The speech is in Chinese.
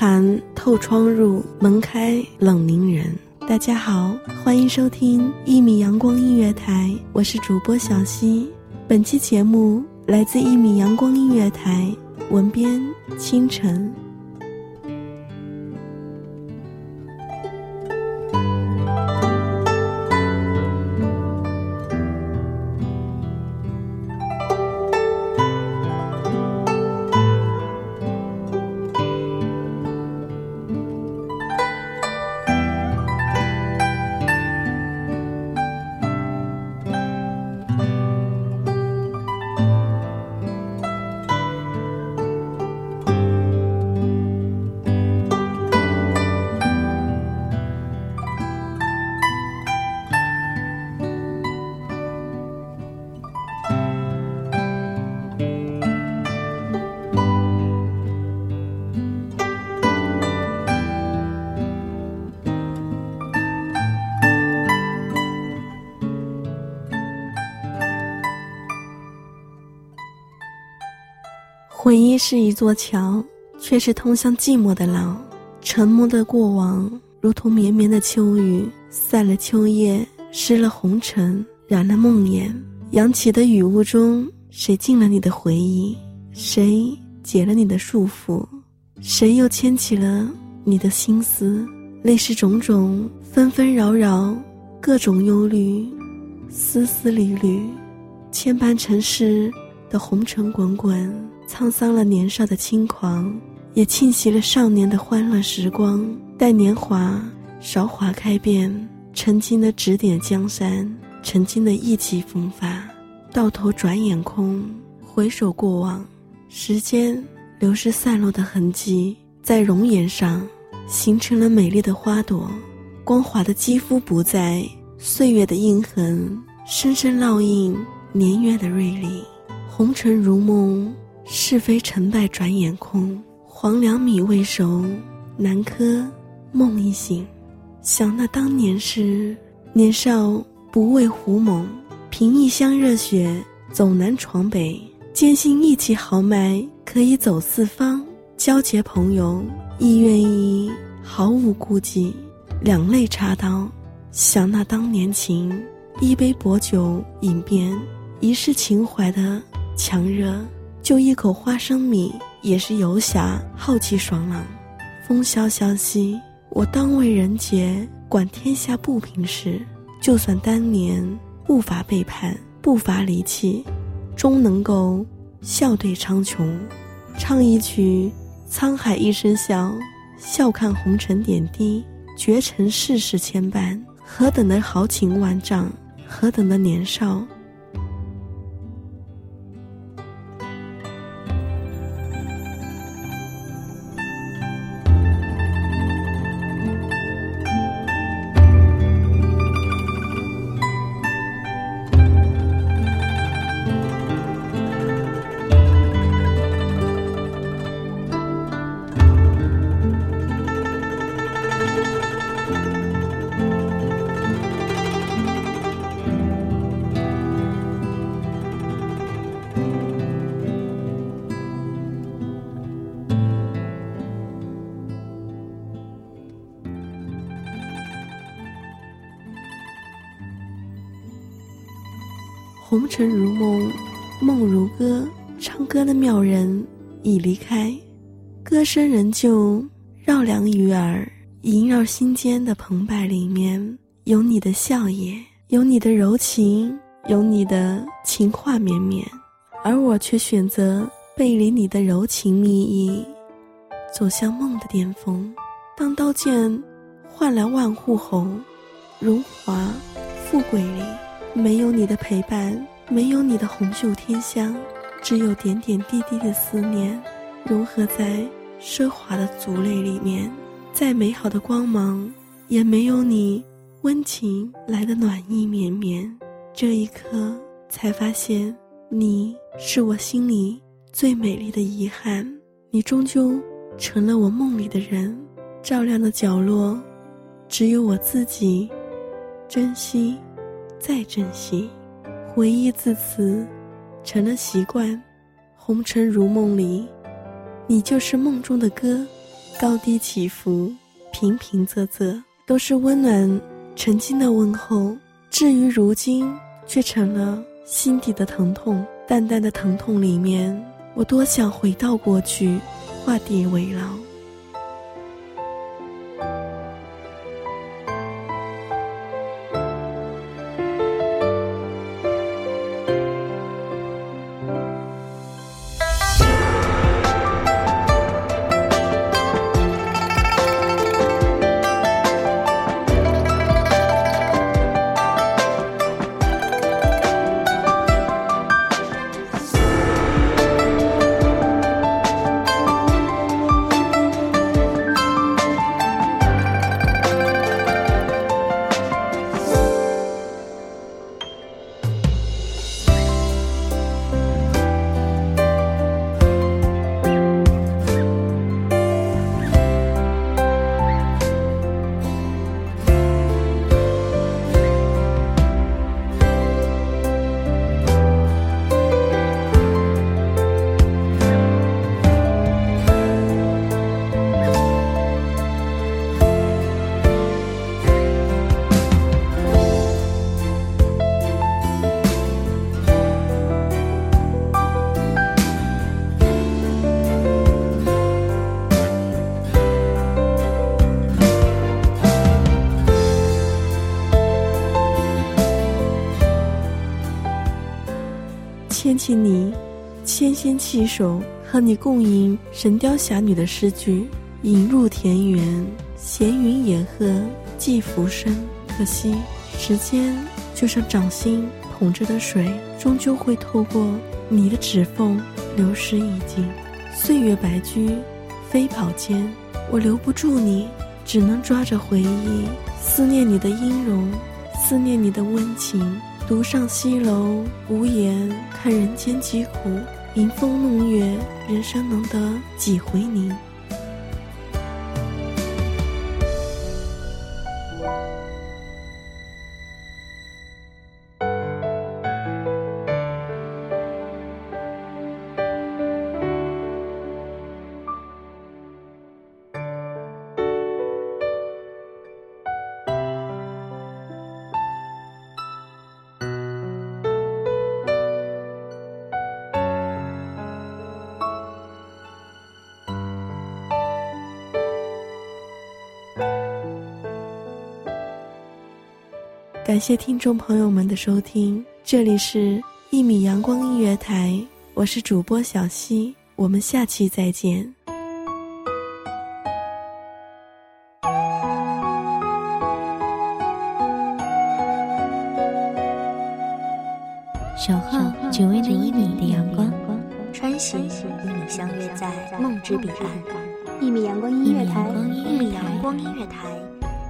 寒透窗入，门开冷凝人。大家好，欢迎收听一米阳光音乐台，我是主播小溪。本期节目来自一米阳光音乐台，文编清晨。回忆是一座桥，却是通向寂寞的牢。沉默的过往，如同绵绵的秋雨，散了秋叶，湿了红尘，染了梦魇。扬起的雨雾中，谁进了你的回忆？谁解了你的束缚？谁又牵起了你的心思？泪是种种，纷纷扰扰，各种忧虑，丝丝缕缕，牵绊尘世的红尘滚滚。沧桑了年少的轻狂，也侵袭了少年的欢乐时光。待年华韶华开遍，曾经的指点江山，曾经的意气风发，到头转眼空。回首过往，时间流逝散落的痕迹，在容颜上形成了美丽的花朵。光滑的肌肤不在，岁月的印痕深深烙印年月的锐利。红尘如梦。是非成败转眼空，黄粱米未熟，南柯梦已醒。想那当年时，年少不畏胡猛，凭一腔热血走南闯北，坚信义气豪迈可以走四方。交结朋友亦愿意毫无顾忌，两肋插刀。想那当年情，一杯薄酒饮遍一世情怀的强热。就一口花生米，也是游侠好奇爽朗。风萧萧兮，我当为人杰，管天下不平事。就算当年不乏背叛，不乏离弃，终能够笑对苍穹，唱一曲沧海一声笑，笑看红尘点滴，绝尘世事牵绊。何等的豪情万丈，何等的年少。红尘如梦，梦如歌。唱歌的妙人已离开，歌声仍旧绕梁于耳，萦绕心间的澎湃里面，有你的笑靥，有你的柔情，有你的情话绵绵，而我却选择背离你的柔情蜜意，走向梦的巅峰。当刀剑换来万户侯，荣华富贵里。没有你的陪伴，没有你的红袖添香，只有点点滴滴的思念，融合在奢华的族类里面。再美好的光芒，也没有你温情来的暖意绵绵。这一刻，才发现你是我心里最美丽的遗憾。你终究成了我梦里的人，照亮的角落，只有我自己珍惜。再珍惜，回忆自此成了习惯。红尘如梦里，你就是梦中的歌，高低起伏，平平仄仄，都是温暖曾经的问候。至于如今，却成了心底的疼痛。淡淡的疼痛里面，我多想回到过去，画地为牢。牵起你，纤纤气手，和你共吟《神雕侠侣》的诗句。引入田园，闲云野鹤寄浮生。可惜，时间就像掌心捧着的水，终究会透过你的指缝流失已尽。岁月白驹飞跑间，我留不住你，只能抓着回忆，思念你的音容，思念你的温情。独上西楼，无言看人间疾苦，迎风弄月，人生能得几回宁？感谢听众朋友们的收听。这里是一米阳光音乐台我是主播小溪我们下期再见。小号只为了一米的阳光。穿行与你相约在梦之彼岸。一米阳光音乐台。一米阳光音乐台。